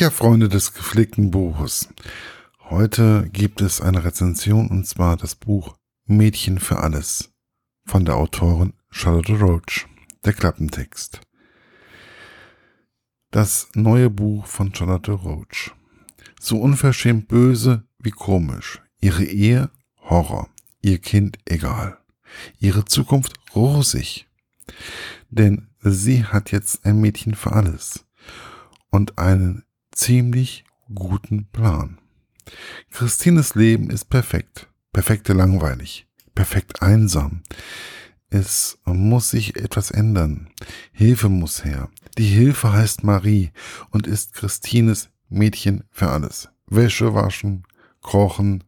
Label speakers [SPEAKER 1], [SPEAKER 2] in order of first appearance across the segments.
[SPEAKER 1] Ja, Freunde des gepflegten Buches. Heute gibt es eine Rezension und zwar das Buch Mädchen für alles von der Autorin Charlotte Roach. Der Klappentext. Das neue Buch von Charlotte Roach. So unverschämt böse wie komisch. Ihre Ehe Horror. Ihr Kind egal. Ihre Zukunft rosig. Denn sie hat jetzt ein Mädchen für alles. Und einen ziemlich guten Plan. Christines Leben ist perfekt. Perfekte langweilig. Perfekt einsam. Es muss sich etwas ändern. Hilfe muss her. Die Hilfe heißt Marie und ist Christines Mädchen für alles. Wäsche waschen, kochen,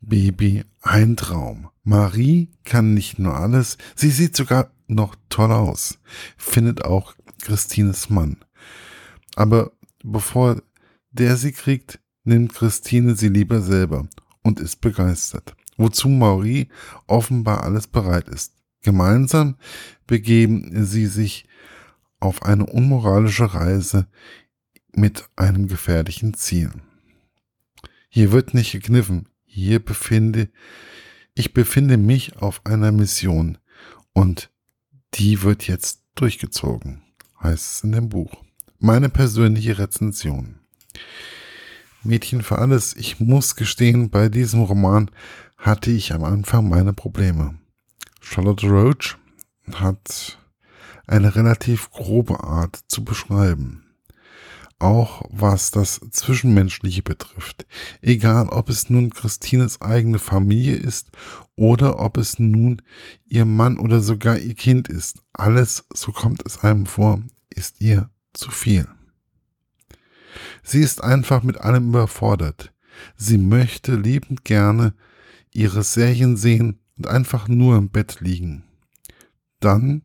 [SPEAKER 1] Baby, ein Traum. Marie kann nicht nur alles, sie sieht sogar noch toll aus, findet auch Christines Mann. Aber bevor der sie kriegt, nimmt Christine sie lieber selber und ist begeistert, wozu Marie offenbar alles bereit ist. Gemeinsam begeben sie sich auf eine unmoralische Reise mit einem gefährlichen Ziel. Hier wird nicht gekniffen, hier befinde ich befinde mich auf einer Mission und die wird jetzt durchgezogen, heißt es in dem Buch. Meine persönliche Rezension. Mädchen für alles. Ich muss gestehen, bei diesem Roman hatte ich am Anfang meine Probleme. Charlotte Roach hat eine relativ grobe Art zu beschreiben. Auch was das Zwischenmenschliche betrifft. Egal, ob es nun Christines eigene Familie ist oder ob es nun ihr Mann oder sogar ihr Kind ist. Alles, so kommt es einem vor, ist ihr zu viel. Sie ist einfach mit allem überfordert. Sie möchte liebend gerne ihre Serien sehen und einfach nur im Bett liegen. Dann,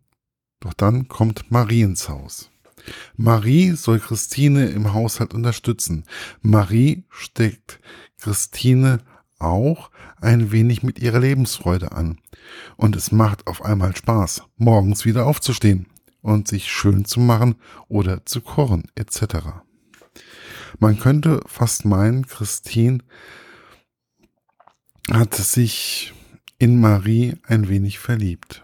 [SPEAKER 1] doch dann kommt Marie ins Haus. Marie soll Christine im Haushalt unterstützen. Marie steckt Christine auch ein wenig mit ihrer Lebensfreude an. Und es macht auf einmal Spaß, morgens wieder aufzustehen und sich schön zu machen oder zu kochen etc. Man könnte fast meinen, Christine hat sich in Marie ein wenig verliebt.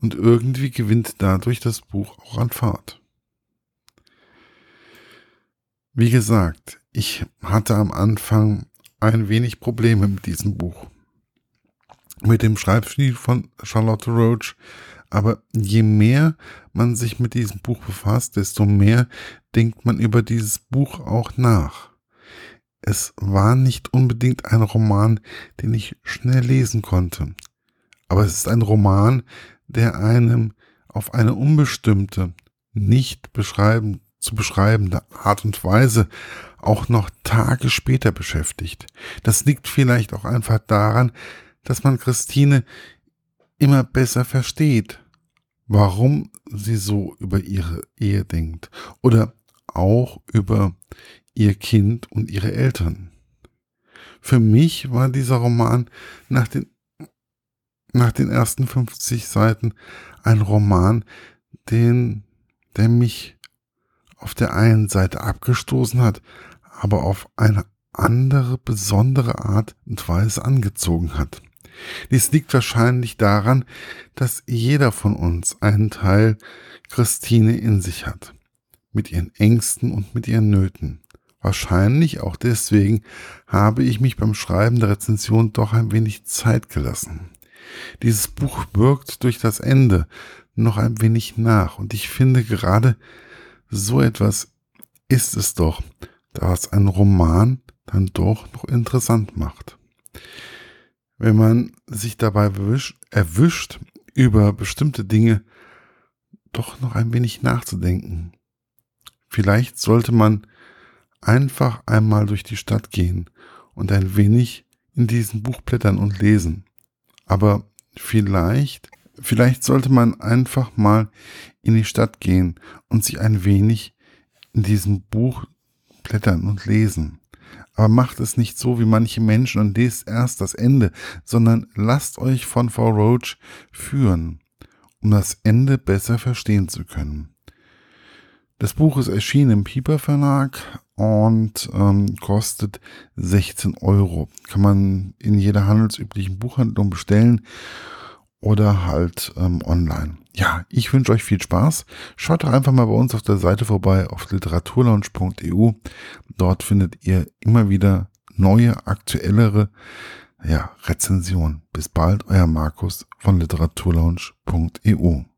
[SPEAKER 1] Und irgendwie gewinnt dadurch das Buch auch an Fahrt. Wie gesagt, ich hatte am Anfang ein wenig Probleme mit diesem Buch. Mit dem Schreibstil von Charlotte Roach aber je mehr man sich mit diesem Buch befasst, desto mehr denkt man über dieses Buch auch nach. Es war nicht unbedingt ein Roman, den ich schnell lesen konnte. Aber es ist ein Roman, der einem auf eine unbestimmte, nicht beschreiben, zu beschreibende Art und Weise auch noch Tage später beschäftigt. Das liegt vielleicht auch einfach daran, dass man Christine immer besser versteht warum sie so über ihre Ehe denkt oder auch über ihr Kind und ihre Eltern. Für mich war dieser Roman nach den, nach den ersten 50 Seiten ein Roman, den, der mich auf der einen Seite abgestoßen hat, aber auf eine andere, besondere Art und Weise angezogen hat. Dies liegt wahrscheinlich daran, dass jeder von uns einen Teil Christine in sich hat, mit ihren Ängsten und mit ihren Nöten. Wahrscheinlich auch deswegen habe ich mich beim Schreiben der Rezension doch ein wenig Zeit gelassen. Dieses Buch wirkt durch das Ende noch ein wenig nach und ich finde gerade so etwas ist es doch, was ein Roman dann doch noch interessant macht wenn man sich dabei erwischt, über bestimmte Dinge doch noch ein wenig nachzudenken. Vielleicht sollte man einfach einmal durch die Stadt gehen und ein wenig in diesem Buch blättern und lesen. Aber vielleicht, vielleicht sollte man einfach mal in die Stadt gehen und sich ein wenig in diesem Buch blättern und lesen. Aber macht es nicht so wie manche Menschen und lest erst das Ende, sondern lasst euch von Frau Roach führen, um das Ende besser verstehen zu können. Das Buch ist erschienen im Pieper Verlag und ähm, kostet 16 Euro. Kann man in jeder handelsüblichen Buchhandlung bestellen oder halt ähm, online. Ja, ich wünsche euch viel Spaß. Schaut doch einfach mal bei uns auf der Seite vorbei auf literaturlaunch.eu. Dort findet ihr immer wieder neue, aktuellere ja, Rezensionen. Bis bald, euer Markus von literaturlaunch.eu.